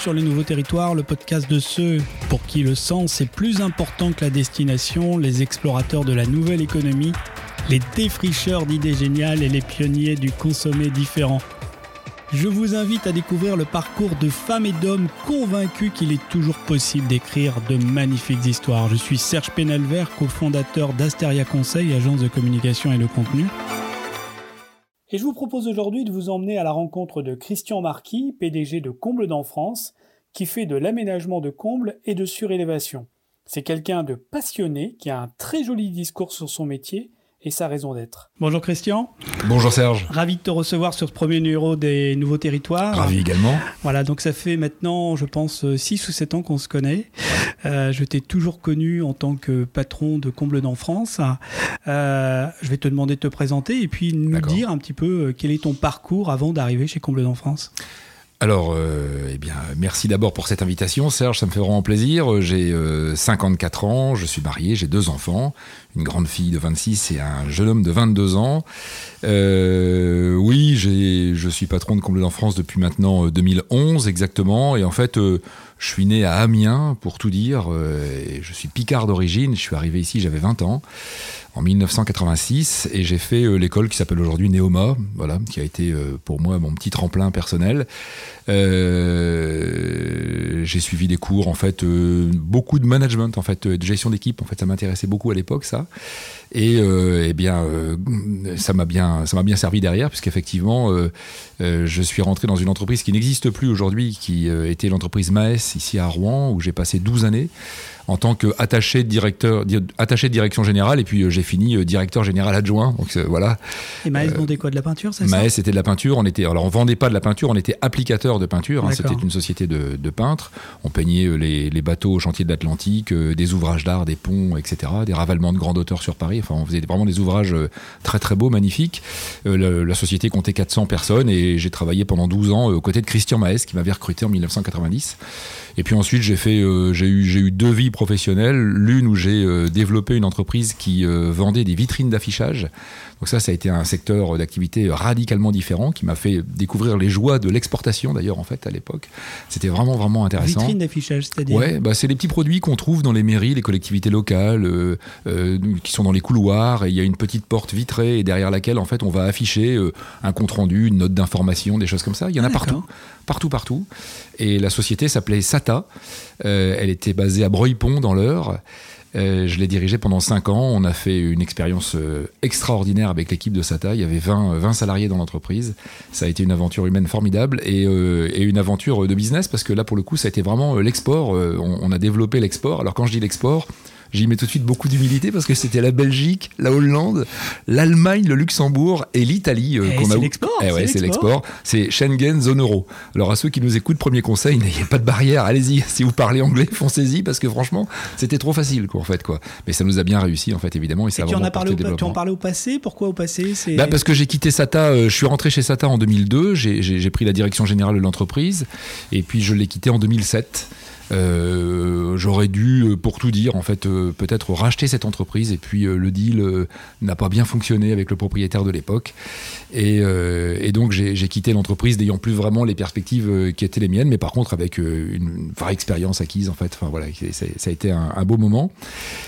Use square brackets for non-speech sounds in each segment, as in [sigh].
Sur le Nouveau Territoire, le podcast de ceux pour qui le sens est plus important que la destination, les explorateurs de la nouvelle économie, les défricheurs d'idées géniales et les pionniers du consommer différent. Je vous invite à découvrir le parcours de femmes et d'hommes convaincus qu'il est toujours possible d'écrire de magnifiques histoires. Je suis Serge Penalver, cofondateur d'Asteria Conseil, agence de communication et de contenu. Et je vous propose aujourd'hui de vous emmener à la rencontre de Christian Marquis, PDG de Comble dans France, qui fait de l'aménagement de combles et de surélévation. C'est quelqu'un de passionné qui a un très joli discours sur son métier et sa raison d'être. Bonjour Christian. Bonjour Serge. Ravi de te recevoir sur ce premier numéro des Nouveaux Territoires. Ravi également. Voilà, donc ça fait maintenant, je pense, 6 ou 7 ans qu'on se connaît. Euh, je t'ai toujours connu en tant que patron de Comble dans France. Euh, je vais te demander de te présenter et puis nous dire un petit peu euh, quel est ton parcours avant d'arriver chez Comble dans France. Alors, euh, eh bien, merci d'abord pour cette invitation, Serge. Ça me fait vraiment plaisir. J'ai 54 ans, je suis marié, j'ai deux enfants, une grande fille de 26 et un jeune homme de 22 ans. Euh, oui, je suis patron de Comble dans France depuis maintenant 2011 exactement. Et en fait, je suis né à Amiens, pour tout dire. Et je suis picard d'origine. Je suis arrivé ici, j'avais 20 ans en 1986 et j'ai fait euh, l'école qui s'appelle aujourd'hui Neoma, voilà, qui a été euh, pour moi mon petit tremplin personnel. Euh, j'ai suivi des cours en fait, beaucoup de management en fait, de gestion d'équipe. En fait, ça m'intéressait beaucoup à l'époque ça. Et eh bien, ça m'a bien, ça m'a bien servi derrière, puisqu'effectivement, je suis rentré dans une entreprise qui n'existe plus aujourd'hui, qui était l'entreprise Maes ici à Rouen, où j'ai passé 12 années en tant qu'attaché de directeur, attaché de direction générale, et puis euh, j'ai fini euh, directeur général adjoint. Donc euh, voilà. Et Maes vendait quoi de la peinture, c'est ça? Maes c'était de la peinture. On était, alors on vendait pas de la peinture, on était applicateur de peinture. Hein. c'était une société de, peintres. On peignait les, bateaux au chantier de l'Atlantique, des ouvrages d'art, des ponts, etc., des ravalements de grande hauteur sur Paris. Enfin, on faisait vraiment des ouvrages très très beaux, magnifiques. la, société comptait 400 personnes et j'ai travaillé pendant 12 ans aux côtés de Christian Maes qui m'avait recruté en 1990. Et puis ensuite, j'ai fait, j'ai eu, j'ai eu deux vies professionnelle, l'une où j'ai euh, développé une entreprise qui euh, vendait des vitrines d'affichage. Donc ça, ça a été un secteur d'activité radicalement différent qui m'a fait découvrir les joies de l'exportation d'ailleurs en fait à l'époque. C'était vraiment vraiment intéressant. Vitrines d'affichage, c'est-à-dire Ouais, bah, c'est les petits produits qu'on trouve dans les mairies, les collectivités locales, euh, qui sont dans les couloirs. Et il y a une petite porte vitrée et derrière laquelle en fait on va afficher un compte rendu, une note d'information, des choses comme ça. Il y en a partout, partout, partout. Et la société s'appelait SATA. elle était basée à Breuil-Pont dans l'heure. Euh, je l'ai dirigé pendant 5 ans. On a fait une expérience euh, extraordinaire avec l'équipe de SATA. Il y avait 20, 20 salariés dans l'entreprise. Ça a été une aventure humaine formidable et, euh, une aventure de business parce que là, pour le coup, ça a été vraiment l'export. On, a développé l'export. Alors, quand je dis l'export, J'y mets tout de suite beaucoup d'humilité parce que c'était la Belgique, la Hollande, l'Allemagne, le Luxembourg et l'Italie euh, eh, qu'on a. C'est l'export. Eh ouais, c'est l'export. C'est Schengen, zone euro. Alors à ceux qui nous écoutent, premier conseil, [laughs] n'ayez pas de barrière. Allez-y. [laughs] Si vous parlez anglais, [laughs] foncez-y parce que franchement, c'était trop facile, quoi, en fait, quoi. Mais ça nous a bien réussi, en fait, évidemment. Et, ça tu en as parlé au, tu en parlais au passé? Pourquoi au passé? Bah, parce que j'ai quitté SATA. Euh, je suis rentré chez SATA en 2002. J'ai pris la direction générale de l'entreprise et puis je l'ai quitté en 2007. Euh, j'aurais dû, euh, pour tout dire, en fait, euh, peut-être racheter cette entreprise et puis le deal n'a pas bien fonctionné avec le propriétaire de l'époque. Et, donc j'ai quitté l'entreprise n'ayant plus vraiment les perspectives qui étaient les miennes, mais par contre avec une vraie expérience acquise en fait. Enfin voilà, ça, a été un, beau moment.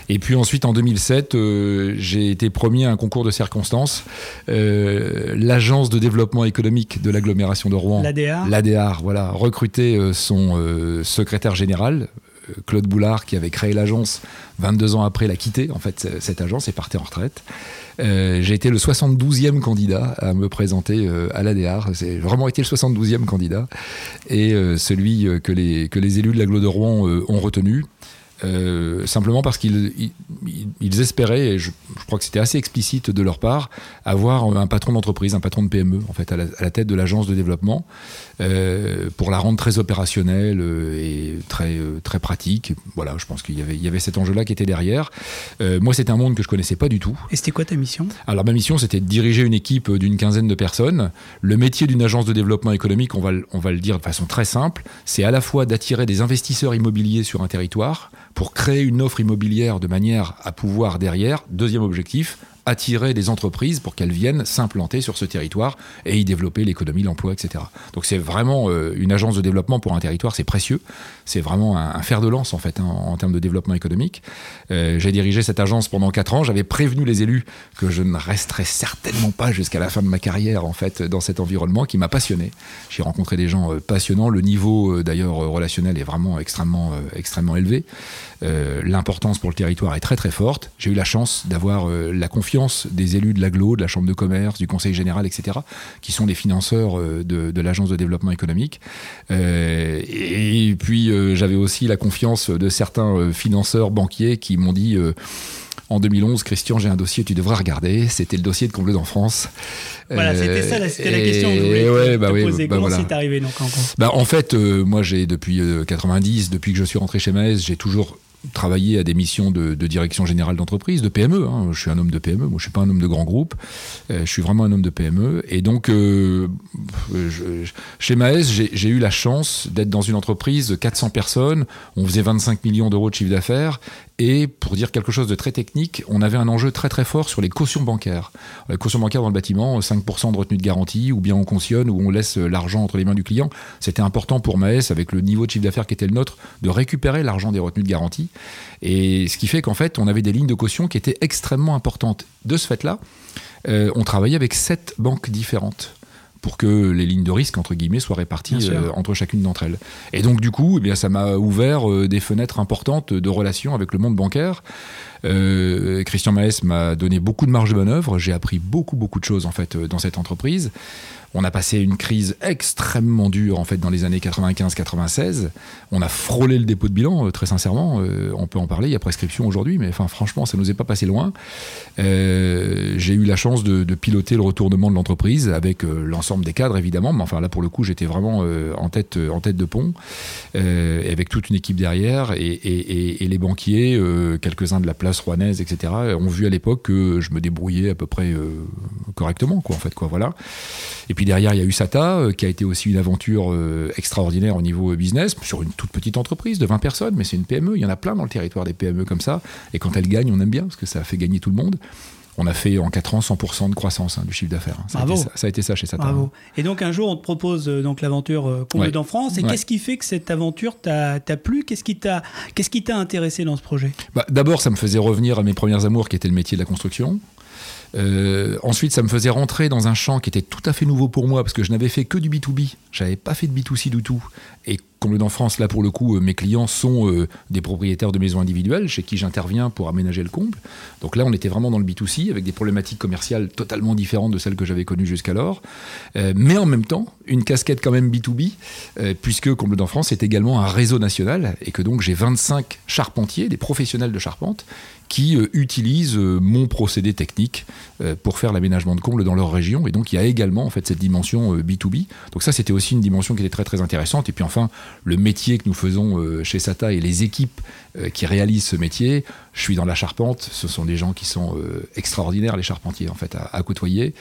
Et puis ensuite en 2007, j'ai été promis à un concours de circonstances. L'agence de développement économique de l'agglomération de Rouen, l'ADR, voilà, recruté son secrétaire général euh, Claude Boulard, qui avait créé l'agence 22 ans après, l'a quitté, en fait, cette agence est partie en retraite. Euh, j'ai été le 72e candidat à me présenter euh, à l'ADR. C'est vraiment été le 72e candidat. Et celui que, les, élus de la de Rouen ont retenu. Euh, simplement parce qu'ils ils, espéraient, et je, crois que c'était assez explicite de leur part, avoir un patron d'entreprise, un patron de PME, en fait, à la, tête de l'agence de développement, euh, pour la rendre très opérationnelle euh, et très, très pratique. Voilà, je pense qu'il y avait, il y avait cet enjeu-là qui était derrière. moi, c'était un monde que je connaissais pas du tout. Et c'était quoi ta mission? Alors, ma mission, c'était de diriger une équipe d'une quinzaine de personnes. Le métier d'une agence de développement économique, on va, on va le dire de façon très simple, c'est à la fois d'attirer des investisseurs immobiliers sur un territoire, pour créer une offre immobilière de manière à pouvoir derrière, deuxième objectif, attirer des entreprises pour qu'elles viennent s'implanter sur ce territoire et y développer l'économie, l'emploi, etc. Donc c'est vraiment euh, une agence de développement pour un territoire, c'est précieux. C'est vraiment un, fer de lance en fait hein, en, termes de développement économique. Euh, j'ai dirigé cette agence pendant quatre ans. J'avais prévenu les élus que je ne resterais certainement pas jusqu'à la fin de ma carrière en fait dans cet environnement qui m'a passionné. J'ai rencontré des gens euh, passionnants. Le niveau d'ailleurs relationnel est vraiment extrêmement extrêmement élevé. L'importance pour le territoire est très très forte. J'ai eu la chance d'avoir la confiance des élus de l'aglo, de la chambre de commerce, du conseil général, etc., qui sont les financeurs de, de l'agence de développement économique. et puis euh, j'avais aussi la confiance de certains euh, financeurs banquiers qui m'ont dit euh, en 2011, Christian, j'ai un dossier, tu devras regarder. C'était le dossier de Comble en France. Voilà, c'était ça, c'était la question que je voulais bah poser. Bah Comment c'est arrivé donc en bah, En fait, moi, j'ai depuis 90, depuis que je suis rentré chez Maes, j'ai toujours travailler à des missions de, direction générale d'entreprise, de PME. Hein. Je suis un homme de PME, moi je suis pas un homme de grand groupe. Euh, je suis vraiment un homme de PME. Et donc, euh, chez Maes, j'ai eu la chance d'être dans une entreprise de 400 personnes. On faisait 25 millions d'euros de chiffre d'affaires et pour dire quelque chose de très technique, on avait un enjeu très très fort sur les cautions bancaires. Les cautions bancaires dans le bâtiment, 5% de retenue de garantie, ou bien on cautionne, ou on laisse l'argent entre les mains du client. C'était important pour Maes, avec le niveau de chiffre d'affaires qui était le nôtre, de récupérer l'argent des retenues de garantie. Et ce qui fait qu'en fait, on avait des lignes de caution qui étaient extrêmement importantes. De ce fait-là, euh, on travaillait avec sept banques différentes pour que les lignes de risque, entre guillemets, soient réparties euh, entre chacune d'entre elles. Et donc, du coup, eh bien, ça m'a ouvert euh, des fenêtres importantes de relations avec le monde bancaire. Euh, Christian Maes m'a donné beaucoup de marge de manœuvre. J'ai appris beaucoup, beaucoup de choses, en fait, dans cette entreprise. On a passé une crise extrêmement dure en fait dans les années 95-96. On a frôlé le dépôt de bilan, euh, très sincèrement. Euh, on peut en parler, il y a prescription aujourd'hui, mais enfin franchement, ça nous est pas passé loin. Euh, j'ai eu la chance de, piloter le retournement de l'entreprise avec l'ensemble des cadres évidemment, mais enfin là pour le coup, j'étais vraiment en tête en tête de pont, avec toute une équipe derrière et, les banquiers, quelques-uns de la place rouennaise, etc. ont vu à l'époque que je me débrouillais à peu près correctement, quoi en fait quoi, voilà. Et puis derrière, il y a eu SATA, euh, qui a été aussi une aventure euh, extraordinaire au niveau business, sur une toute petite entreprise de 20 personnes, mais c'est une PME. Il y en a plein dans le territoire des PME comme ça. Et quand elles gagnent, on aime bien, parce que ça fait gagner tout le monde. On a fait en 4 ans 100% de croissance hein, du chiffre d'affaires. Ça, ça, a été ça chez Sata. Bravo. Et donc un jour, on te propose euh, donc l'aventure Comble ouais. France. Et qu'est-ce qui fait que cette aventure t'a plu? Qu'est-ce qui t'a qu'est-ce qui t'a intéressé dans ce projet? Bah, D'abord, ça me faisait revenir à mes premières amours, qui était le métier de la construction. Euh, ensuite, ça me faisait rentrer dans un champ qui était tout à fait nouveau pour moi parce que je n'avais fait que du B2B. J'avais pas fait de B2C du tout. Et comme dans France, là pour le coup, euh, mes clients sont euh, des propriétaires de maisons individuelles chez qui j'interviens pour aménager le comble. Donc là, on était vraiment dans le B2C avec des problématiques commerciales totalement différentes de celles que j'avais connues jusqu'alors. mais en même temps, une casquette quand même B2B, puisque Comble dans France est également un réseau national et que donc j'ai 25 charpentiers, des professionnels de charpente, qui euh, utilisent euh, mon procédé technique euh, pour faire l'aménagement de combles dans leur région. Et donc il y a également cette dimension B2B. Donc ça c'était aussi une dimension qui était très très intéressante. Et puis enfin le métier que nous faisons chez SATA et les équipes qui réalisent ce métier, je suis dans la charpente. Ce sont des gens qui sont extraordinaires les charpentiers en fait à, côtoyer.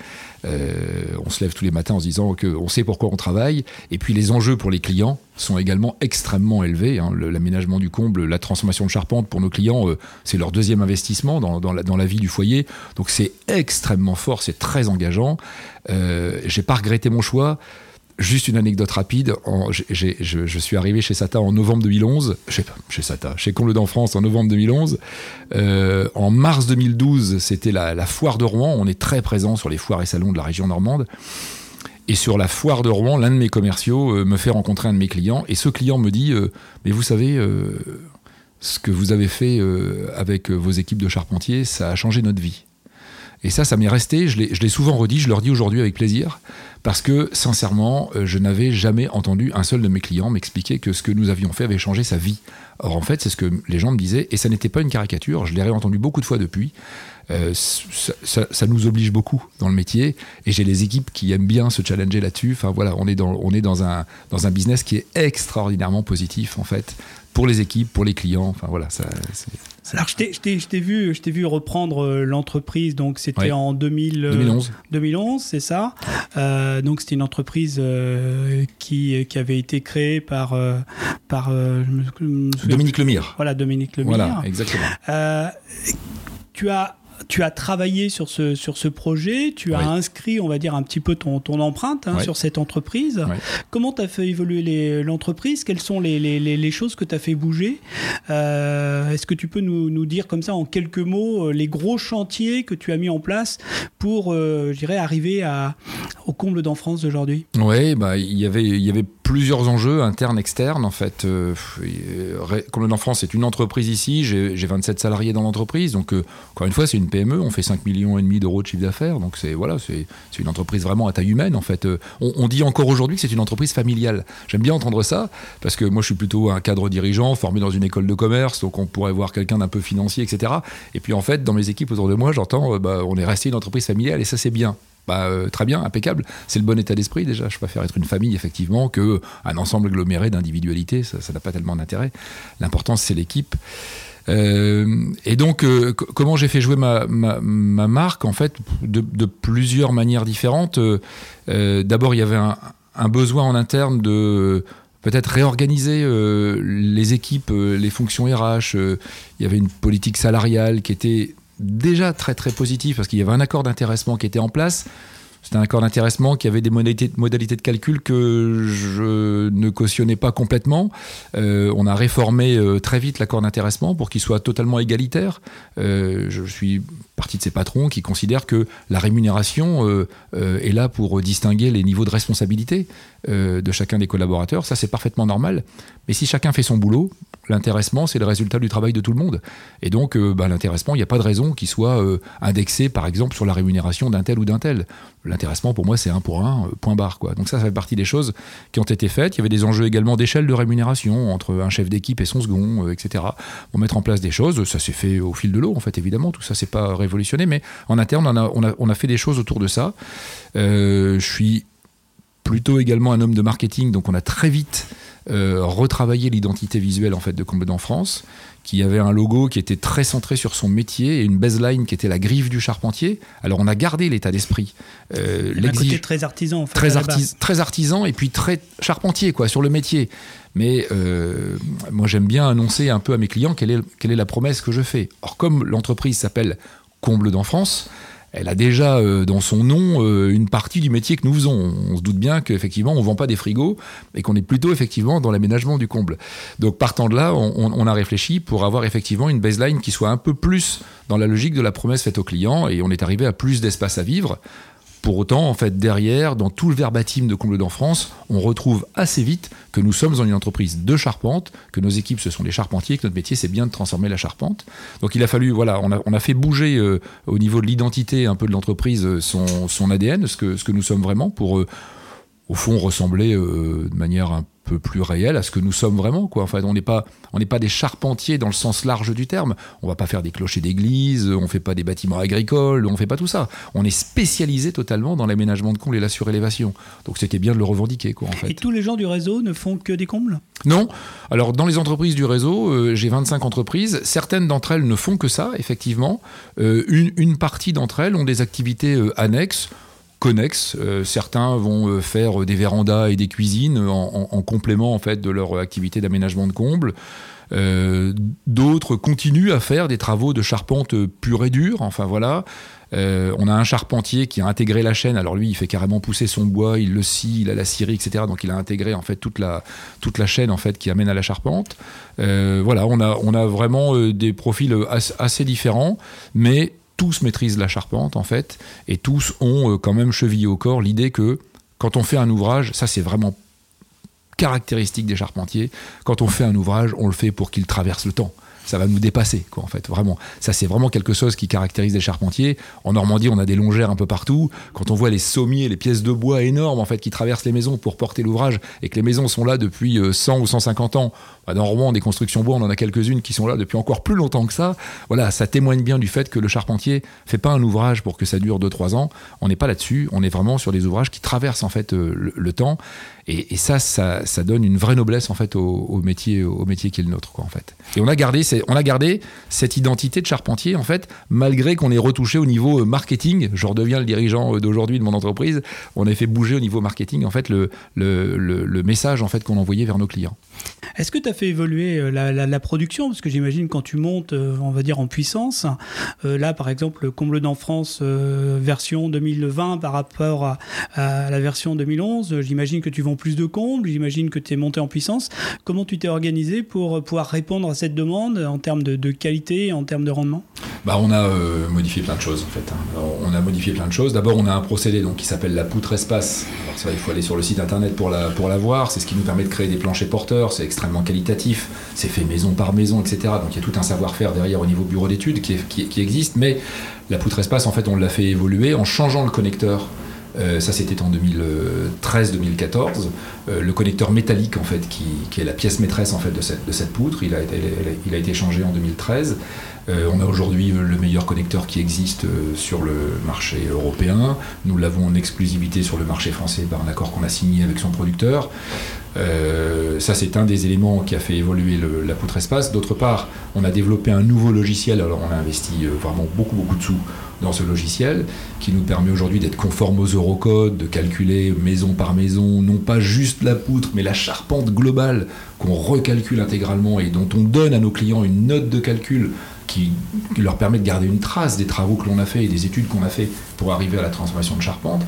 on se lève tous les matins en se disant qu'on sait pourquoi on travaille. Et puis les enjeux pour les clients sont également extrêmement élevés. Hein. L'aménagement du comble, la transformation de charpente pour nos clients, c'est leur deuxième investissement dans, la, dans, la, vie du foyer. Donc c'est extrêmement fort, c'est très engageant. Euh, j'ai pas regretté mon choix. Juste une anecdote rapide. je, suis arrivé chez Sata en novembre 2011. Chez, Sata, chez Comble en France en novembre 2011. Euh, en mars 2012, c'était la, foire de Rouen. On est très présent sur les foires et salons de la région normande. Et sur la foire de Rouen, l'un de mes commerciaux euh, me fait rencontrer un de mes clients. Et ce client me dit euh, Mais vous savez, ce que vous avez fait avec vos équipes de charpentiers, ça a changé notre vie. Et ça, ça m'est resté, je l'ai souvent redit, je leur dis aujourd'hui avec plaisir, parce que sincèrement, euh, je n'avais jamais entendu un seul de mes clients m'expliquer que ce que nous avions fait avait changé sa vie. Or, en fait, c'est ce que les gens me disaient, et ça n'était pas une caricature, je l'ai réentendu beaucoup de fois depuis. ça, nous oblige beaucoup dans le métier, et j'ai les équipes qui aiment bien se challenger là-dessus. Enfin voilà, on est dans, on est dans un, dans un business qui est extraordinairement positif en fait pour les équipes, pour les clients. Enfin voilà, ça. Alors je t'ai vu, je t'ai vu reprendre euh, l'entreprise. Donc c'était en 2011. 2011, c'est ça. Euh, donc c'était une entreprise euh, qui, qui avait été créée par par Dominique Lemire. Voilà Dominique Lemire. Voilà exactement. tu as tu as travaillé sur ce, sur ce projet, tu as inscrit, on va dire, un petit peu ton, ton empreinte hein, sur cette entreprise. Comment tu as fait évoluer l'entreprise? Quelles sont les, les, les, choses que tu as fait bouger? Euh, Est-ce que tu peux nous, nous, dire comme ça en quelques mots euh, les gros chantiers que tu as mis en place pour, euh, je dirais, arriver à, au comble d'enfance d'aujourd'hui? Oui, bah, y il y avait plusieurs enjeux internes, externes. En fait, euh, comble d'enfance, c'est une entreprise ici, j'ai 27 salariés dans l'entreprise, donc encore une fois, c'est une PME, on fait 5 millions et demi d'euros de chiffre d'affaires, donc c'est voilà, une entreprise vraiment à taille humaine en fait. On, on dit encore aujourd'hui que c'est une entreprise familiale. J'aime bien entendre ça parce que moi je suis plutôt un cadre dirigeant formé dans une école de commerce, donc on pourrait voir quelqu'un d'un peu financier, etc. Et puis en fait, dans mes équipes autour de moi, j'entends, euh, bah, on est resté une entreprise familiale et ça c'est bien. Bah, euh, très bien, impeccable. C'est le bon état d'esprit déjà. Je préfère être une famille effectivement que un ensemble aggloméré d'individualités. Ça n'a pas tellement d'intérêt. L'important c'est l'équipe. Euh, et donc, comment j'ai fait jouer ma, ma, marque En fait, de, plusieurs manières différentes. D'abord, il y avait un, un, besoin en interne de peut-être réorganiser euh, les équipes, euh, les fonctions RH. Euh, il y avait une politique salariale qui était déjà très très positive parce qu'il y avait un accord d'intéressement qui était en place. C'était un accord d'intéressement qui avait des modalités, modalités, de calcul que je ne cautionnais pas complètement. on a réformé très vite l'accord d'intéressement pour qu'il soit totalement égalitaire. je suis partie de ces patrons qui considèrent que la rémunération est là pour distinguer les niveaux de responsabilité. Euh, de chacun des collaborateurs. Ça, c'est parfaitement normal. Mais si chacun fait son boulot, l'intéressement, c'est le résultat du travail de tout le monde. Et donc, euh, bah, l'intéressement, il n'y a pas de raison qu'il soit euh, indexé, par exemple, sur la rémunération d'un tel ou d'un tel. L'intéressement, pour moi, c'est un pour un, point barre. Quoi. Donc ça, ça fait partie des choses qui ont été faites. Il y avait des enjeux également d'échelle de rémunération entre un chef d'équipe et son second, etc. Pour mettre en place des choses, ça s'est fait au fil de l'eau, en fait, évidemment. Tout ça, c'est pas révolutionné, mais en interne, on a, on a, on a fait des choses autour de ça. je suis plutôt également un homme de marketing, donc on a très vite euh, retravaillé l'identité visuelle en fait de Combledon France, qui avait un logo qui était très centré sur son métier et une baseline qui était la griffe du charpentier. Alors on a gardé l'état d'esprit. Euh, un côté très artisan en fait. Très, très artisan et puis très charpentier quoi sur le métier. Mais euh, moi j'aime bien annoncer un peu à mes clients quelle est, quelle est la promesse que je fais. Or comme l'entreprise s'appelle Comble France, elle a déjà euh, dans son nom euh, une partie du métier que nous faisons. On se doute bien qu'effectivement, on ne vend pas des frigos, mais qu'on est plutôt effectivement dans l'aménagement du comble. Donc partant de là, on, a réfléchi pour avoir effectivement une baseline qui soit un peu plus dans la logique de la promesse faite au client, et on est arrivé à plus d'espace à vivre, pour autant, en fait, derrière, dans tout le verbatim de Comble d'en France, on retrouve assez vite que nous sommes dans une entreprise de charpente, que nos équipes, ce sont des charpentiers, que notre métier, c'est bien de transformer la charpente. Donc il a fallu, voilà, on a, fait bouger euh, au niveau de l'identité un peu de l'entreprise euh, son, ADN, ce que, ce que nous sommes vraiment, pour, euh, au fond, ressembler de manière un peu plus réel à ce que nous sommes vraiment. Quoi. Enfin, on n'est pas, on n'est pas des charpentiers dans le sens large du terme. On va pas faire des clochers d'église, on fait pas des bâtiments agricoles, on fait pas tout ça. On est spécialisé totalement dans l'aménagement de combles et la surélévation. Donc c'était bien de le revendiquer. Quoi, en fait. Et tous les gens du réseau ne font que des combles? Non. Alors dans les entreprises du réseau, euh, j'ai 25 entreprises. Certaines d'entre elles ne font que ça, effectivement. Euh, une, une, partie d'entre elles ont des activités euh, annexes connexes. Euh, certains vont euh, faire des vérandas et des cuisines en, complément en fait de leur activité d'aménagement de combles. Euh, d'autres continuent à faire des travaux de charpente pure et dure. Enfin voilà. on a un charpentier qui a intégré la chaîne. Alors lui, il fait carrément pousser son bois, il le scie, il a la scierie, etc. Donc il a intégré en fait toute la toute la chaîne en fait qui amène à la charpente. voilà, on a on a vraiment des profils assez différents, mais tous maîtrisent la charpente en fait, et tous ont euh, quand même chevillé au corps l'idée que quand on fait un ouvrage, ça c'est vraiment caractéristique des charpentiers, quand on fait un ouvrage, on le fait pour qu'il traverse le temps ça va nous dépasser, quoi, en fait, vraiment. Ça, c'est vraiment quelque chose qui caractérise les charpentiers. En Normandie, on a des longères un peu partout. Quand on voit les sommiers, les pièces de bois énormes, en fait, qui traversent les maisons pour porter l'ouvrage, et que les maisons sont là depuis 100 euh, ou 150 ans, bah, dans Rouen, des constructions bois, on en a quelques-unes qui sont là depuis encore plus longtemps que ça. Voilà, ça témoigne bien du fait que le charpentier fait pas un ouvrage pour que ça dure 2-3 ans. On n'est pas là-dessus. On est vraiment sur des ouvrages qui traversent, en fait, euh, le, temps. Et, ça, ça, donne une vraie noblesse, en fait, au, métier, au métier qui est le nôtre, quoi, en fait. Et on a gardé on a gardé cette identité de charpentier, en fait, malgré qu'on ait retouché au niveau euh, marketing. Je redeviens le dirigeant euh, d'aujourd'hui de mon entreprise. On a fait bouger au niveau marketing, en fait, le, le, message en fait, qu'on envoyait vers nos clients. Est-ce que tu as fait évoluer la, production? Parce que j'imagine quand tu montes, on va dire, en puissance, là par exemple, Comble d'en France version 2020 par rapport à, la version 2011, j'imagine que tu vends plus de combles, j'imagine que tu es monté en puissance. Comment tu t'es organisé pour pouvoir répondre à cette demande en termes de, qualité, en termes de rendement? Bah, On a euh, modifié plein de choses en fait. Hein. on a modifié plein de choses. D'abord, on a un procédé donc, qui s'appelle la poutre espace. Ça, il faut aller sur le site internet pour la voir. C'est ce qui nous permet de créer des planchers porteurs. C'est extrêmement qualitatif. C'est fait maison par maison, etc. Donc il y a tout un savoir-faire derrière au niveau bureau d'études qui, existe. Mais la poutre espace, en fait, on l'a fait évoluer en changeant le connecteur euh, ça, c'était en 2013-2014. Euh, le connecteur métallique, en fait, qui, est la pièce maîtresse en fait de cette, poutre, il a, été, il a été changé en 2013. Euh, on a aujourd'hui le meilleur connecteur qui existe sur le marché européen. Nous l'avons en exclusivité sur le marché français par un accord qu'on a signé avec son producteur. Ça, c'est un des éléments qui a fait évoluer la poutre espace. D'autre part, on a développé un nouveau logiciel. Alors, on a investi vraiment beaucoup, beaucoup de sous dans ce logiciel, qui nous permet aujourd'hui d'être conforme aux eurocodes, de calculer maison par maison, non pas juste la poutre, mais la charpente globale qu'on recalcule intégralement et dont on donne à nos clients une note de calcul qui, leur permet de garder une trace des travaux que l'on a fait et des études qu'on a fait pour arriver à la transformation de charpente.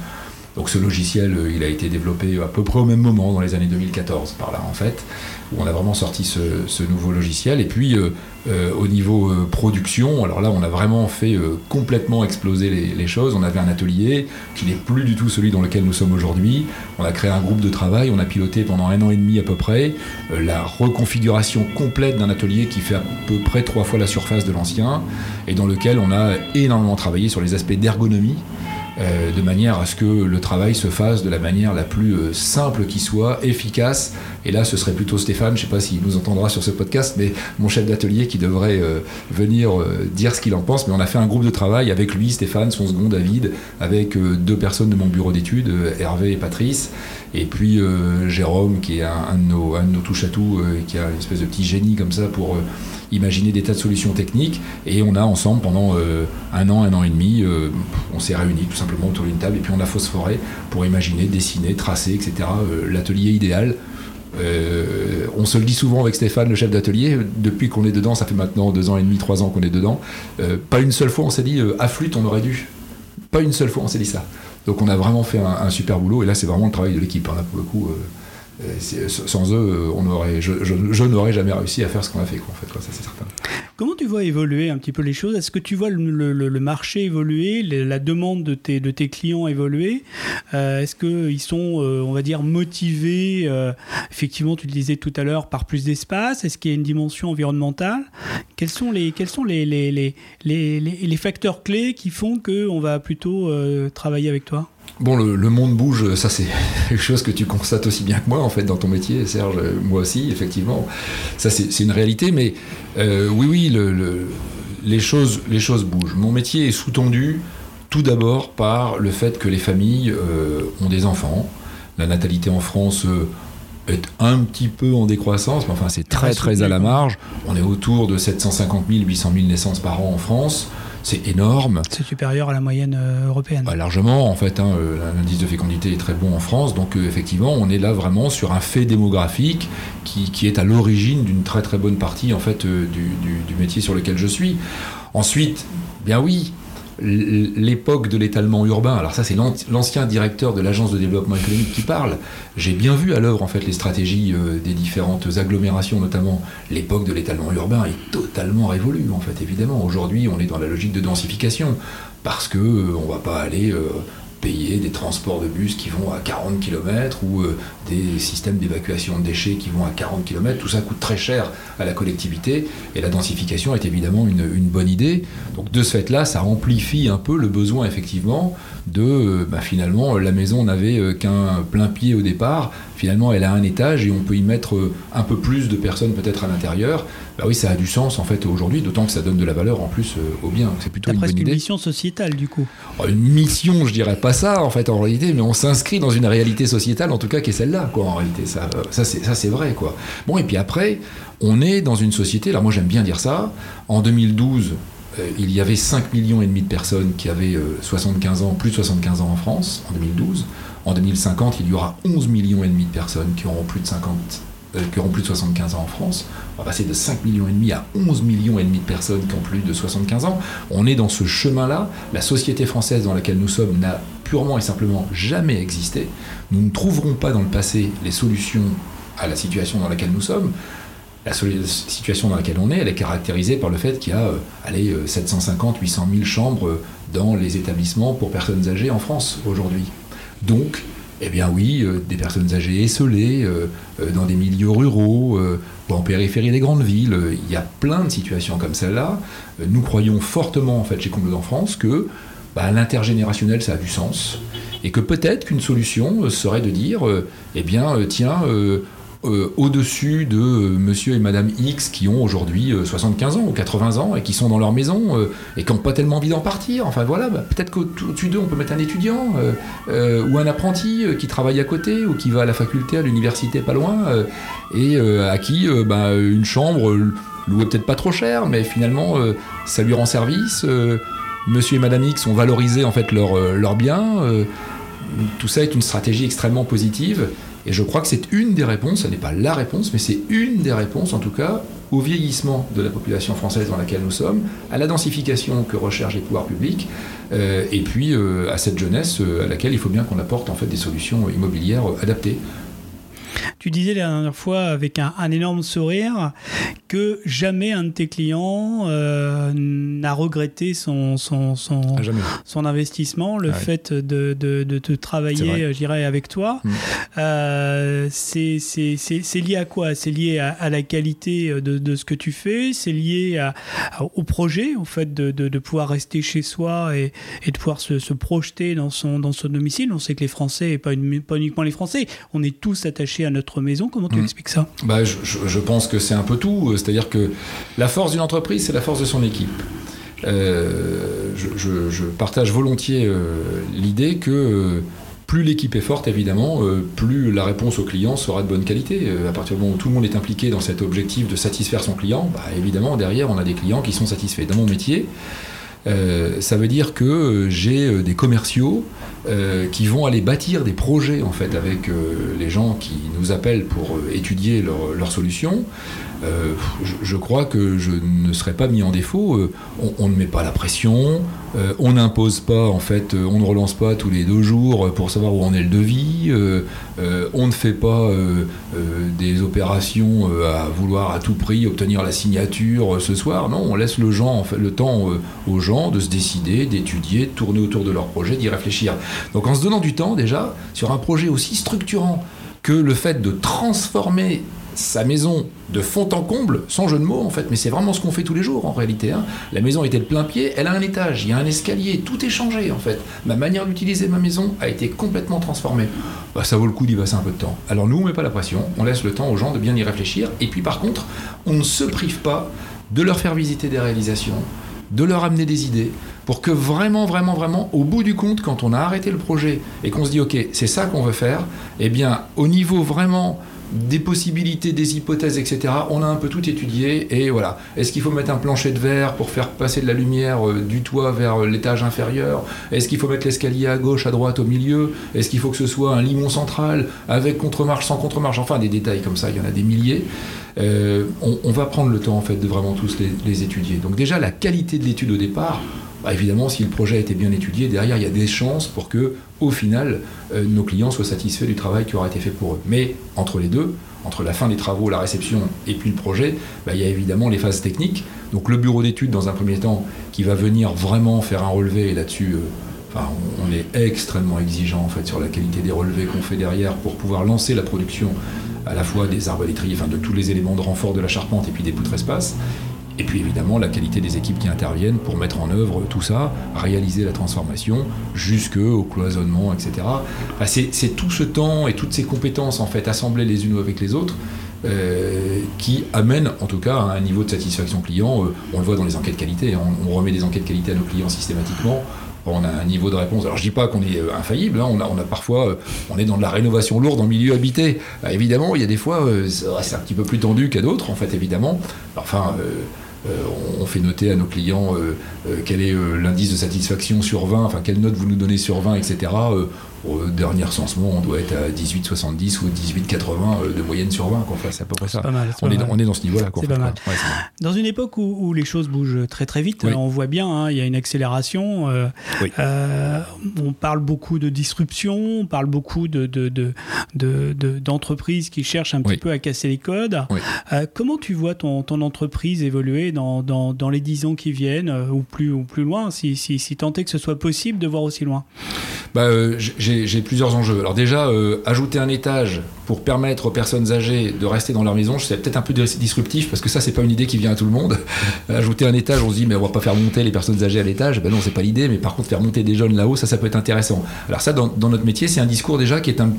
Donc ce logiciel, euh, il a été développé à peu près au même moment, dans les années 2014, par là en fait, où on a vraiment sorti ce, nouveau logiciel. Et puis euh, euh, au niveau production, alors là on a vraiment fait complètement exploser les, choses. On avait un atelier qui n'est plus du tout celui dans lequel nous sommes aujourd'hui. On a créé un groupe de travail, on a piloté pendant un an et demi à peu près la reconfiguration complète d'un atelier qui fait à peu près trois fois la surface de l'ancien et dans lequel on a énormément travaillé sur les aspects d'ergonomie. Euh, de manière à ce que le travail se fasse de la manière la plus euh, simple qui soit, efficace. Et là, ce serait plutôt Stéphane, je ne sais pas s'il nous entendra sur ce podcast, mais mon chef d'atelier qui devrait euh, venir dire ce qu'il en pense. Mais on a fait un groupe de travail avec lui, Stéphane, son second David, avec deux personnes de mon bureau d'études, Hervé et Patrice, et puis Jérôme, qui est un, de nos, un de nos touche-à-tout, qui a une espèce de petit génie comme ça pour imaginer des tas de solutions techniques. Et on a ensemble, pendant euh, un an, un an et demi, euh, on s'est réunis tout simplement autour d'une table et puis on a phosphoré pour imaginer, dessiner, tracer, etc. Euh, l'atelier idéal. on se le dit souvent avec Stéphane, le chef d'atelier, depuis qu'on est dedans, ça fait maintenant deux ans et demi, trois ans qu'on est dedans. pas une seule fois on s'est dit, à flûte on aurait dû. Pas une seule fois on s'est dit ça. Donc on a vraiment fait un, super boulot et là c'est vraiment le travail de l'équipe. Hein, pour le coup, sans eux, on aurait, je, n'aurais jamais réussi à faire ce qu'on a fait. Comment tu vois évoluer un petit peu les choses? Est-ce que tu vois le, marché évoluer, la demande de tes, clients évoluer? Euh, Est-ce qu'ils sont, euh, on va dire, motivés, euh, effectivement, tu le disais tout à l'heure, par plus d'espace? Est-ce qu'il y a une dimension environnementale? Quels sont les, les facteurs clés qui font qu'on va plutôt travailler avec toi? Bon, le, monde bouge, ça c'est [laughs] quelque chose que tu constates aussi bien que moi en fait dans ton métier, Serge, moi aussi, effectivement. Ça c'est une réalité, mais euh, oui, oui, les, choses, les choses bougent. Mon métier est sous-tendu tout d'abord par le fait que les familles euh, ont des enfants. La natalité en France euh, est un petit peu en décroissance, mais enfin c'est très très à la marge. On est autour de 750 000, 800 000 naissances par an en France c'est énorme. C'est supérieur à la moyenne euh, européenne. Bah, largement, en fait. Hein, euh, l'indice de fécondité est très bon en France. Donc, euh, effectivement, on est là vraiment sur un fait démographique qui, est à l'origine d'une très très bonne partie en fait, du, métier sur lequel je suis. Ensuite, bien oui, l'époque de l'étalement urbain. Alors ça, c'est l'ancien directeur de l'agence de développement économique qui parle. J'ai bien vu à l'œuvre en fait les stratégies euh, des différentes agglomérations, notamment l'époque de l'étalement urbain est totalement révolue en fait. Évidemment, aujourd'hui, on est dans la logique de densification parce que euh, on va pas aller euh, payer des transports de bus qui vont à 40 km ou euh, des systèmes d'évacuation de déchets qui vont à 40 km. Tout ça coûte très cher à la collectivité et la densification est évidemment une, bonne idée. Donc de ce fait-là, ça amplifie un peu le besoin effectivement de euh, bah, finalement la maison n'avait euh, qu'un plein pied au départ. Finalement, elle a un étage et on peut y mettre un peu plus de personnes peut-être à l'intérieur. Bah oui, ça a du sens en fait aujourd'hui, d'autant que ça donne de la valeur en plus au bien. C'est plutôt une presque une mission sociétale du coup. Oh, une mission, je dirais pas ça en fait en réalité, mais on s'inscrit dans une réalité sociétale en tout cas qui est celle-là quoi en réalité. Ça, ça c'est ça c'est vrai quoi. Bon et puis après, on est dans une société. Alors moi j'aime bien dire ça. En 2012, euh, il y avait 5 millions et demi de personnes qui avaient 75 euh, ans, plus de 75 ans en France en 2012. En 2050, il y aura 11 millions et demi de personnes qui auront plus de 50 qui auront plus de 75 ans en France. On va passer de 5 millions et demi à 11 millions et demi de personnes qui ont plus de 75 ans. On est dans ce chemin-là. La société française dans laquelle nous sommes n'a purement et simplement jamais existé. Nous ne trouverons pas dans le passé les solutions à la situation dans laquelle nous sommes la situation dans laquelle on est, elle est caractérisée par le fait qu'il y a euh, allez, 750, 800 000 chambres dans les établissements pour personnes âgées en France aujourd'hui. Donc, eh bien oui, euh, des personnes âgées esselées, euh, dans des milieux ruraux, ou en périphérie des grandes villes, il y a plein de situations comme celle-là. Nous croyons fortement, en fait, chez Comble France, que bah, l'intergénérationnel, ça a du sens. Et que peut-être qu'une solution serait de dire, eh bien, tiens, euh, au-dessus de euh, monsieur et madame X qui ont aujourd'hui 75 euh, ans ou 80 ans et qui sont dans leur maison et qui n'ont pas tellement envie d'en partir. Enfin voilà, bah, peut-être qu'au-dessus d'eux, on peut mettre un étudiant ou un apprenti qui travaille à côté ou qui va à la faculté, à l'université pas loin et à qui bah, une chambre louée peut-être pas trop cher, mais finalement ça lui rend service. monsieur et madame X ont valorisé en fait leurs leur biens. tout ça est une stratégie extrêmement positive et je crois que c'est une des réponses, ce n'est pas la réponse, mais c'est une des réponses en tout cas au vieillissement de la population française dans laquelle nous sommes, à la densification que recherchent les pouvoirs publics, euh, et puis euh, à cette jeunesse euh, à laquelle il faut bien qu'on apporte en fait des solutions immobilières adaptées. Tu disais la dernière fois avec un, énorme sourire que jamais un de tes clients euh, n'a regretté son, son, son, ah, son, investissement, le fait de, de, de, te travailler, je dirais, avec toi. Mm. Euh, c'est lié à quoi? C'est lié à, la qualité de, de, ce que tu fais, c'est lié à, au projet, au fait de, de, pouvoir rester chez soi et, et de pouvoir se, se, projeter dans son, dans son domicile? On sait que les Français, et pas, pas uniquement les Français, on est tous attachés à notre maison. Comment tu hmm. expliques ça bah, je, pense que c'est un peu tout. C'est-à-dire que la force d'une entreprise, c'est la force de son équipe. Euh, je, partage volontiers euh, l'idée que euh, plus l'équipe est forte, évidemment, plus la réponse au client sera de bonne qualité. à partir du moment où tout le monde est impliqué dans cet objectif de satisfaire son client, bah, évidemment, derrière, on a des clients qui sont satisfaits. Dans mon métier, ça veut dire que j'ai des commerciaux euh, qui vont aller bâtir des projets en fait avec euh, les gens qui nous appellent pour euh, étudier leurs solutions. Je, crois que je ne serai pas mis en défaut. On, ne met pas la pression, on n'impose pas en fait, on ne relance pas tous les deux jours pour savoir où en est le devis. on ne fait pas des opérations à vouloir à tout prix obtenir la signature ce soir. Non, on laisse le temps aux gens de se décider, d'étudier, de tourner autour de leur projet, d'y réfléchir. Donc en se donnant du temps déjà sur un projet aussi structurant que le fait de transformer sa maison de fond en comble, sans jeu de mots en fait, mais c'est vraiment ce qu'on fait tous les jours en réalité. Hein. La maison était de plein pied, elle a un étage, il y a un escalier, tout est changé en fait. Ma manière d'utiliser ma maison a été complètement transformée. Bah, ça vaut le coup d'y passer un peu de temps. Alors nous, on met pas la pression, on laisse le temps aux gens de bien y réfléchir, et puis par contre, on ne se prive pas de leur faire visiter des réalisations, de leur amener des idées, pour que vraiment, vraiment, vraiment, au bout du compte, quand on a arrêté le projet et qu'on se dit, OK, c'est ça qu'on veut faire, eh bien, au niveau vraiment des possibilités, des hypothèses, etc. On a un peu tout étudié et voilà. Est-ce qu'il faut mettre un plancher de verre pour faire passer de la lumière euh, du toit vers euh, l'étage inférieur? Est-ce qu'il faut mettre l'escalier à gauche, à droite, au milieu? Est-ce qu'il faut que ce soit un limon central avec contre-marche, sans contre-marche? Enfin, des détails comme ça, il y en a des milliers. Euh, on, va prendre le temps en fait de vraiment tous les étudier. Donc déjà, la qualité de l'étude au départ, bah, évidemment, si le projet a été bien étudié, derrière, il y a des chances pour que, au final, euh, nos clients soient satisfaits du travail qui aura été fait pour eux. Mais entre les deux, entre la fin des travaux, la réception et puis le projet, bah, il y a évidemment les phases techniques. Donc le bureau d'études, dans un premier temps, qui va venir vraiment faire un relevé, et là-dessus, euh, on est extrêmement exigeant en fait sur la qualité des relevés qu'on fait derrière pour pouvoir lancer la production à la fois des arbalétriers, enfin de tous les éléments de renfort de la charpente et puis des poutres espace. Et puis évidemment la qualité des équipes qui interviennent pour mettre en œuvre tout ça, réaliser la transformation jusqu'au cloisonnement, etc. c'est tout ce temps et toutes ces compétences en fait assemblées les unes avec les autres euh, qui amènent en tout cas à un niveau de satisfaction client. Euh, on le voit dans les enquêtes qualité, hein. on, remet des enquêtes qualité à nos clients systématiquement. On a un niveau de réponse. Alors je dis pas qu'on est euh, infaillible. Hein. on, a, parfois, on est dans de la rénovation lourde en milieu habité. Bah, évidemment, il y a des fois, c'est un petit peu plus tendu qu'à d'autres, en fait, évidemment. Enfin. Euh, on fait noter à nos clients euh, euh, quel est l'indice de satisfaction sur 20, enfin quelle note vous nous donnez sur 20, etc. Au dernier recensement, on doit être à 18,70 ou 18,80 de moyenne sur 20. Enfin, c'est à peu près ça. on, est, on, est, dans ce niveau-là. C'est pas mal. dans une époque où, les choses bougent très très vite, on voit bien, hein, il y a une accélération. on parle beaucoup de disruption, on parle beaucoup de, d'entreprises qui cherchent un petit peu à casser les codes. comment tu vois ton, ton entreprise évoluer dans, dans, dans les 10 ans qui viennent ou, plus, ou plus loin, si, si, si tant est que ce soit possible de voir aussi loin? Bah, euh, J'ai plusieurs enjeux. Alors déjà, euh, ajouter un étage pour permettre aux personnes âgées de rester dans leur maison, c'est peut-être un peu disruptif parce que ça, c'est pas une idée qui vient à tout le monde. [laughs] ajouter un étage, on se dit, mais on va pas faire monter les personnes âgées à l'étage. Ben non, c'est pas l'idée, mais par contre, faire monter des jeunes là-haut, ça, ça peut être intéressant. Alors ça, dans, notre métier, c'est un discours déjà qui est un,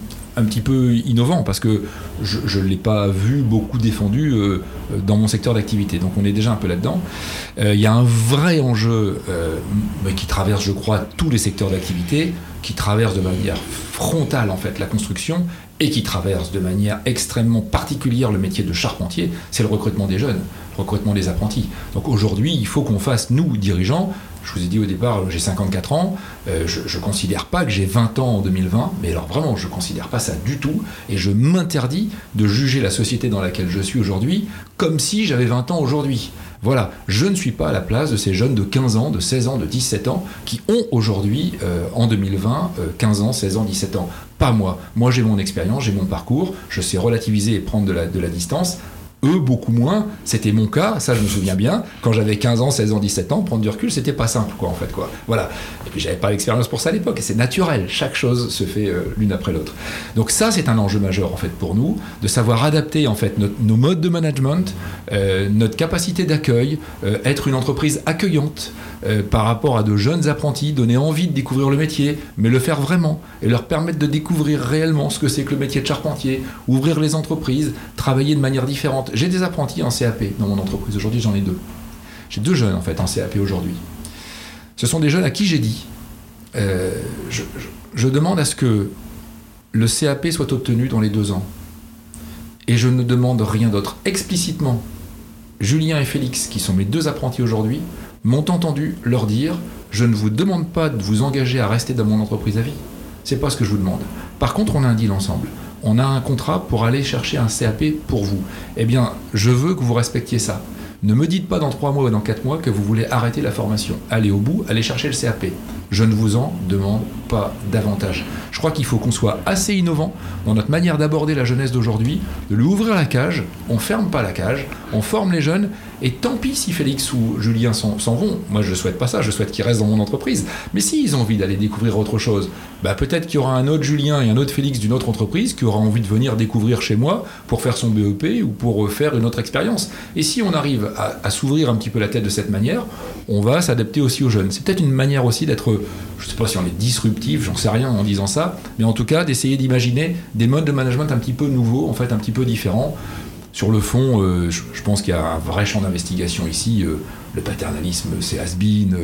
petit peu innovant parce que je ne l'ai pas vu beaucoup défendu euh, dans mon secteur d'activité. Donc on est déjà un peu là-dedans. Il y a un vrai enjeu qui traverse, je crois, tous les secteurs d'activité qui traverse de manière frontale en fait la construction et qui traverse de manière extrêmement particulière le métier de charpentier, c'est le recrutement des jeunes, le recrutement des apprentis. Donc aujourd'hui, il faut qu'on fasse, nous, dirigeants, je vous ai dit au départ, j'ai 54 ans, euh, je ne considère pas que j'ai 20 ans en 2020, mais alors vraiment, je ne considère pas ça du tout, et je m'interdis de juger la société dans laquelle je suis aujourd'hui comme si j'avais 20 ans aujourd'hui. Voilà, je ne suis pas à la place de ces jeunes de 15 ans, de 16 ans, de 17 ans, qui ont aujourd'hui, euh, en 2020, 15 euh, ans, 16 ans, 17 ans. Pas moi. Moi, j'ai mon expérience, j'ai mon parcours, je sais relativiser et prendre de la distance. Eux, beaucoup moins. C'était mon cas, ça je me souviens bien. Quand j'avais 15 ans, 16 ans, 17 ans, prendre du recul, c'était pas simple, quoi, en fait, quoi. Voilà. Et puis j'avais pas l'expérience pour ça à l'époque, c'est naturel. Chaque chose se fait euh, l'une après l'autre. Donc ça, c'est un enjeu majeur, en fait, pour nous, de savoir adapter, en fait, nos modes de management, euh, notre capacité d'accueil, euh, être une entreprise accueillante par rapport à de jeunes apprentis, donner envie de découvrir le métier, mais le faire vraiment, et leur permettre de découvrir réellement ce que c'est que le métier de charpentier, ouvrir les entreprises, travailler de manière différente. J'ai des apprentis en CAP dans mon entreprise. Aujourd'hui, j'en ai deux. J'ai deux jeunes en fait en CAP aujourd'hui. Ce sont des jeunes à qui j'ai dit euh, je, demande à ce que le CAP soit obtenu dans les deux ans. Et je ne demande rien d'autre. Explicitement, Julien et Félix, qui sont mes deux apprentis aujourd'hui, m'ont entendu leur dire je ne vous demande pas de vous engager à rester dans mon entreprise à vie. C'est pas ce que je vous demande. Par contre, on a un deal ensemble on a un contrat pour aller chercher un CAP pour vous. Eh bien, je veux que vous respectiez ça. Ne me dites pas dans trois mois ou dans quatre mois que vous voulez arrêter la formation. Allez au bout, allez chercher le CAP. Je ne vous en demande davantage. Je crois qu'il faut qu'on soit assez innovant dans notre manière d'aborder la jeunesse d'aujourd'hui, de lui ouvrir la cage, on ferme pas la cage, on forme les jeunes, et tant pis si Félix ou Julien s'en vont. Moi, je souhaite pas ça, je souhaite qu'ils restent dans mon entreprise. Mais s'ils ont envie d'aller découvrir autre chose, bah, peut-être qu'il y aura un autre Julien et un autre Félix d'une autre entreprise qui aura envie de venir découvrir chez moi pour faire son BEP ou pour faire une autre expérience. Et si on arrive à, s'ouvrir un petit peu la tête de cette manière, on va s'adapter aussi aux jeunes. C'est peut-être une manière aussi d'être, je sais pas si on est disruptif, j'en sais rien en disant ça, mais en tout cas d'essayer d'imaginer des modes de management un petit peu nouveaux, en fait un petit peu différents. Sur le fond, euh, je, pense qu'il y a un vrai champ d'investigation ici. Euh, le paternalisme, c'est has-been.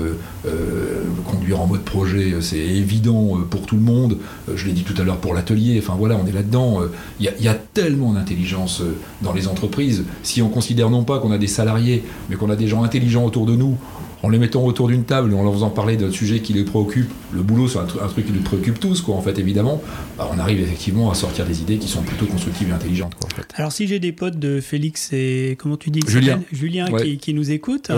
Euh, conduire en mode projet, c'est évident pour tout le monde. je l'ai dit tout à l'heure pour l'atelier. Enfin voilà, on est là-dedans. Il y, a tellement d'intelligence dans les entreprises. Si on considère non pas qu'on a des salariés, mais qu'on a des gens intelligents autour de nous, en les mettant autour d'une table et en leur faisant parler d'un sujet qui les préoccupe, le boulot c'est un, truc qui nous préoccupe tous, quoi, en fait, évidemment, bah, on arrive effectivement à sortir des idées qui sont plutôt constructives et intelligentes. Quoi, en fait. Alors si j'ai des potes de Félix et comment tu dis Julien, Julien qui, nous écoute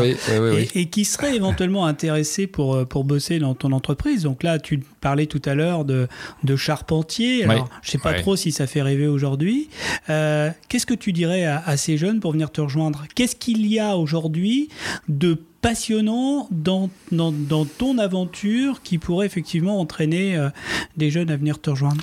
et, qui serait éventuellement intéressé pour, euh, pour bosser dans ton entreprise. Donc là, tu parlais tout à l'heure de, de charpentier. Alors, je sais pas trop si ça fait rêver aujourd'hui. Euh, qu'est-ce que tu dirais à, à ces jeunes pour venir te rejoindre? Qu'est-ce qu'il y a aujourd'hui de passionnant dans, dans, ton aventure qui pourrait effectivement entraîner euh, des jeunes à venir te rejoindre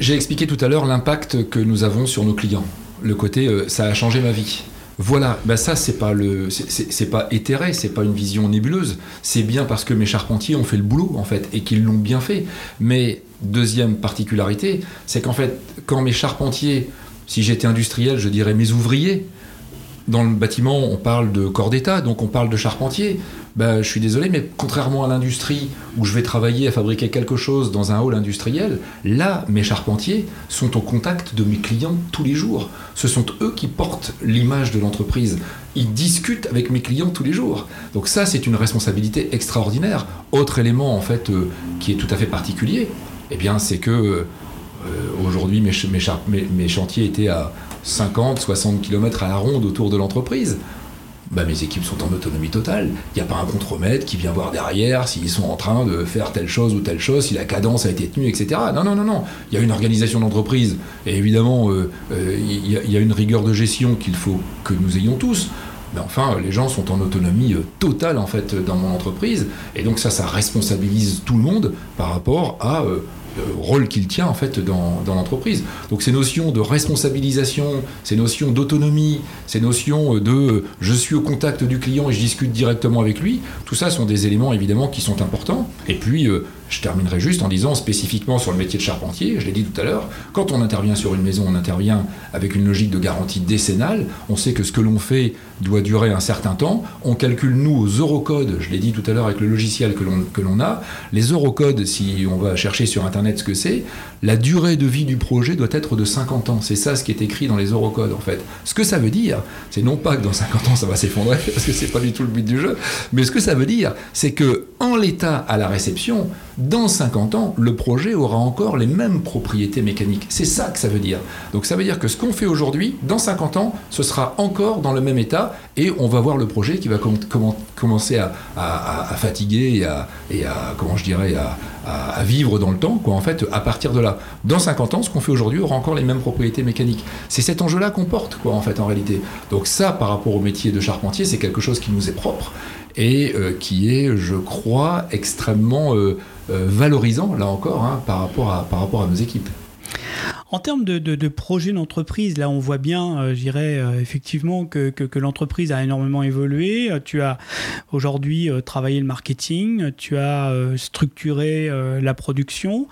J'ai expliqué tout à l'heure l'impact que nous avons sur nos clients. Le côté euh, ça a changé ma vie. Voilà, ben ça c'est pas le, c'est pas éthéré, c'est pas une vision nébuleuse. C'est bien parce que mes charpentiers ont fait le boulot en fait et qu'ils l'ont bien fait. Mais deuxième particularité, c'est qu'en fait quand mes charpentiers, si j'étais industriel, je dirais mes ouvriers, dans le bâtiment, on parle de corps d'État, donc on parle de charpentier. Ben, je suis désolé, mais contrairement à l'industrie où je vais travailler à fabriquer quelque chose dans un hall industriel, là, mes charpentiers sont au contact de mes clients tous les jours. Ce sont eux qui portent l'image de l'entreprise. Ils discutent avec mes clients tous les jours. Donc ça, c'est une responsabilité extraordinaire. Autre élément, en fait, euh, qui est tout à fait particulier, eh bien, c'est que aujourd'hui, mes, mes, chantiers étaient à 50, 60 km à la ronde autour de l'entreprise. Bah, mes équipes sont en autonomie totale. Il n'y a pas un contremaître qui vient voir derrière s'ils sont en train de faire telle chose ou telle chose, si la cadence a été tenue, etc. Non, non, non, non. Il y a une organisation d'entreprise et évidemment, euh, euh, il y, a une rigueur de gestion qu'il faut que nous ayons tous. Mais enfin, les gens sont en autonomie euh, totale en fait dans mon entreprise et donc ça, ça responsabilise tout le monde par rapport à rôle qu'il tient en fait dans, dans l'entreprise. Donc ces notions de responsabilisation, ces notions d'autonomie, ces notions de je suis au contact du client et je discute directement avec lui, tout ça sont des éléments évidemment qui sont importants. Et puis euh, je terminerai juste en disant spécifiquement sur le métier de charpentier, je l'ai dit tout à l'heure, quand on intervient sur une maison, on intervient avec une logique de garantie décennale. On sait que ce que l'on fait doit durer un certain temps. On calcule, nous, aux eurocodes, je l'ai dit tout à l'heure avec le logiciel que l'on a. Les eurocodes, si on va chercher sur Internet ce que c'est, la durée de vie du projet doit être de 50 ans. C'est ça ce qui est écrit dans les eurocodes, en fait. Ce que ça veut dire, c'est non pas que dans 50 ans ça va s'effondrer, [laughs] parce que c'est pas du tout le but du jeu, mais ce que ça veut dire, c'est que en l'état à la réception, dans 50 ans, le projet aura encore les mêmes propriétés mécaniques. C'est ça que ça veut dire. Donc ça veut dire que ce qu'on fait aujourd'hui, dans 50 ans, ce sera encore dans le même état et on va voir le projet qui va commencer à, fatiguer et à, comment je dirais, à, vivre dans le temps, quoi, en fait, à partir de là. Dans 50 ans, ce qu'on fait aujourd'hui aura encore les mêmes propriétés mécaniques. C'est cet enjeu-là qu'on porte, quoi, en fait, en réalité. Donc ça, par rapport au métier de charpentier, c'est quelque chose qui nous est propre et euh, qui est, je crois, extrêmement euh, valorisant, là encore, hein, à, par rapport à nos équipes. En termes de, de, projet d'entreprise, là, on voit bien, euh, je dirais, euh, effectivement, que, l'entreprise a énormément évolué. Tu as aujourd'hui euh, travaillé le marketing, tu as structuré la production.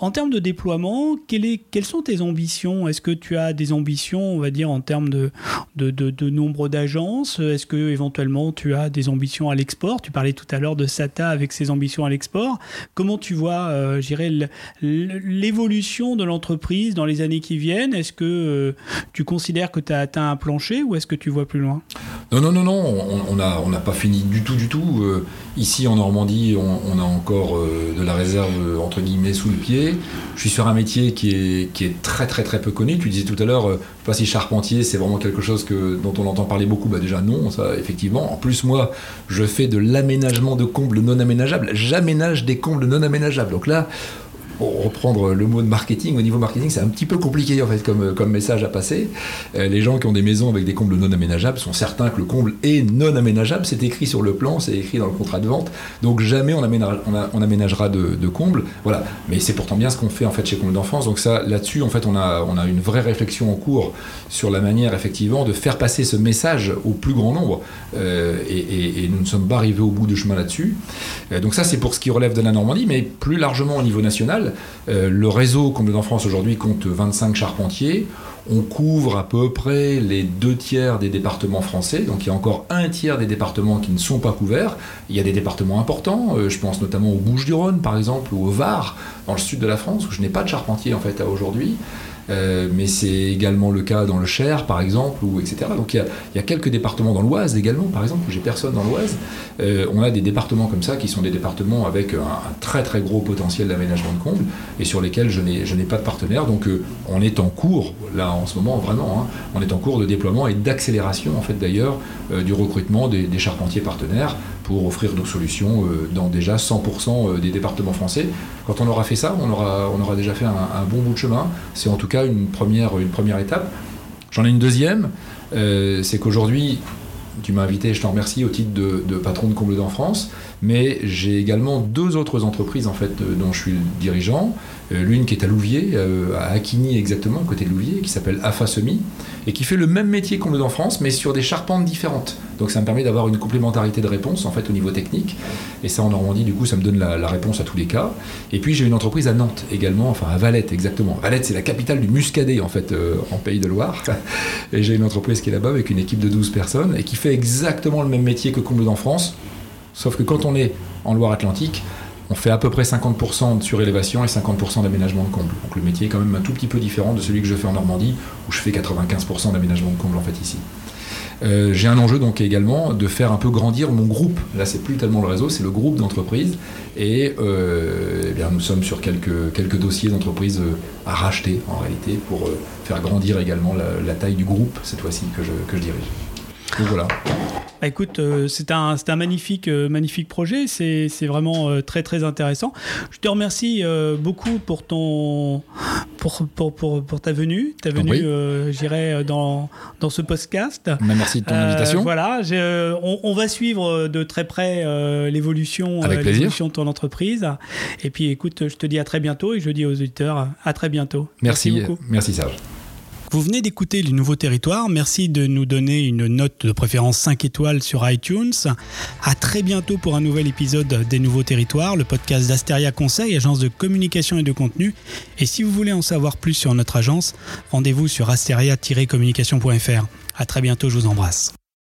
en termes de déploiement, quelles sont tes ambitions? Est-ce que tu as des ambitions, on va dire, en termes de, de nombre d'agences? Est-ce que éventuellement tu as des ambitions à l'export? Tu parlais tout à l'heure de SATA avec ses ambitions à l'export. Comment tu vois, je dirais, l'évolution de l'entreprise dans les années qui viennent Est-ce que euh, tu considères que tu as atteint un plancher ou est-ce que tu vois plus loin? Non, non, non, non, on n'a on pas fini du tout, du tout. Euh, ici en Normandie, on, a encore euh, de la réserve entre guillemets sous le pied. Je suis sur un métier qui est, très, très, très peu connu. Tu disais tout à l'heure, pas si charpentier, c'est vraiment quelque chose que, dont on entend parler beaucoup. Bah déjà non, ça effectivement. En plus, moi, je fais de l'aménagement de combles non aménageables. J'aménage des combles non aménageables. Donc là, pour reprendre le mot de marketing, au niveau marketing, c'est un petit peu compliqué en fait comme, message à passer. Euh, les gens qui ont des maisons avec des combles non aménageables sont certains que le comble est non aménageable. C'est écrit sur le plan, c'est écrit dans le contrat de vente. Donc jamais on, aménagera, de, de comble. Voilà. Mais c'est pourtant bien ce qu'on fait en fait chez Comble d'enfance. Donc ça, là-dessus, en fait, on a, on a une vraie réflexion en cours sur la manière effectivement de faire passer ce message au plus grand nombre. Euh, et, nous ne sommes pas arrivés au bout du chemin là-dessus. Euh, donc ça, c'est pour ce qui relève de la Normandie, mais plus largement au niveau national. Euh, le réseau Comble d'enfance aujourd'hui compte 25 charpentiers. On couvre à peu près les deux tiers des départements français, donc il y a encore un tiers des départements qui ne sont pas couverts. Il y a des départements importants, euh, je pense notamment aux Bouches-du-Rhône par exemple, ou au Var, dans le sud de la France, où je n'ai pas de charpentier en fait à aujourd'hui. Euh, mais c'est également le cas dans le Cher, par exemple, ou etc. Donc il y, a, quelques départements dans l'Oise également, par exemple, où j'ai personne dans l'Oise. Euh, on a des départements comme ça qui sont des départements avec un, très très gros potentiel d'aménagement de combles et sur lesquels je n'ai pas de partenaire. Donc euh, on est en cours, là en ce moment vraiment, hein, on est en cours de déploiement et d'accélération en fait d'ailleurs du recrutement des charpentiers partenaires pour offrir nos solutions euh, dans déjà 100% euh, des départements français. Quand on aura fait ça, on aura, on aura déjà fait un, bon bout de chemin. C'est en tout cas une première, une première étape. J'en ai une deuxième, euh, c'est qu'aujourd'hui, tu m'as invité, je t'en remercie, au titre de, de patron de Comble en France, mais j'ai également deux autres entreprises en fait dont je suis dirigeant. Euh, l'une qui est à Louviers, euh, à Aquigny exactement, à côté de Louviers, qui s'appelle AFA Semi, et qui fait le même métier qu'on le en France, mais sur des charpentes différentes. Donc ça me permet d'avoir une complémentarité de réponse en fait au niveau technique. Et ça en Normandie, du coup, ça me donne la, réponse à tous les cas. Et puis j'ai une entreprise à Nantes également, enfin à Valette exactement. Valette, c'est la capitale du muscadet en fait euh, en Pays de Loire. [laughs] et j'ai une entreprise qui est là-bas avec une équipe de 12 personnes et qui fait exactement le même métier que Comble en France. Sauf que quand on est en Loire-Atlantique, on fait à peu près 50% de surélévation et 50% d'aménagement de comble. Donc le métier est quand même un tout petit peu différent de celui que je fais en Normandie, où je fais 95% d'aménagement de comble en fait ici. Euh, j'ai un enjeu donc également de faire un peu grandir mon groupe. Là, c'est plus tellement le réseau, c'est le groupe d'entreprises. Et eh bien, nous sommes sur quelques, dossiers d'entreprises à racheter en réalité pour faire grandir également la, taille du groupe cette fois-ci que je dirige. Donc voilà. Bah, écoute, euh, c'est un, un, magnifique, euh, magnifique projet. C'est vraiment euh, très, très intéressant. Je te remercie beaucoup pour, ton, pour, pour, pour, pour ta venue. Ta venue, j'irai dans, dans ce podcast. Bah, merci de ton invitation. Voilà, on, on, va suivre de très près l'évolution de ton entreprise. Et puis, écoute, je te dis à très bientôt et je dis aux auditeurs à très bientôt. Merci, merci beaucoup. Merci Serge. Vous venez d'écouter les nouveaux territoires. Merci de nous donner une note de préférence 5 étoiles sur iTunes. À très bientôt pour un nouvel épisode des nouveaux territoires, le podcast d'Asteria Conseil, agence de communication et de contenu. Et si vous voulez en savoir plus sur notre agence, rendez-vous sur asteria-communication.fr. À très bientôt, je vous embrasse.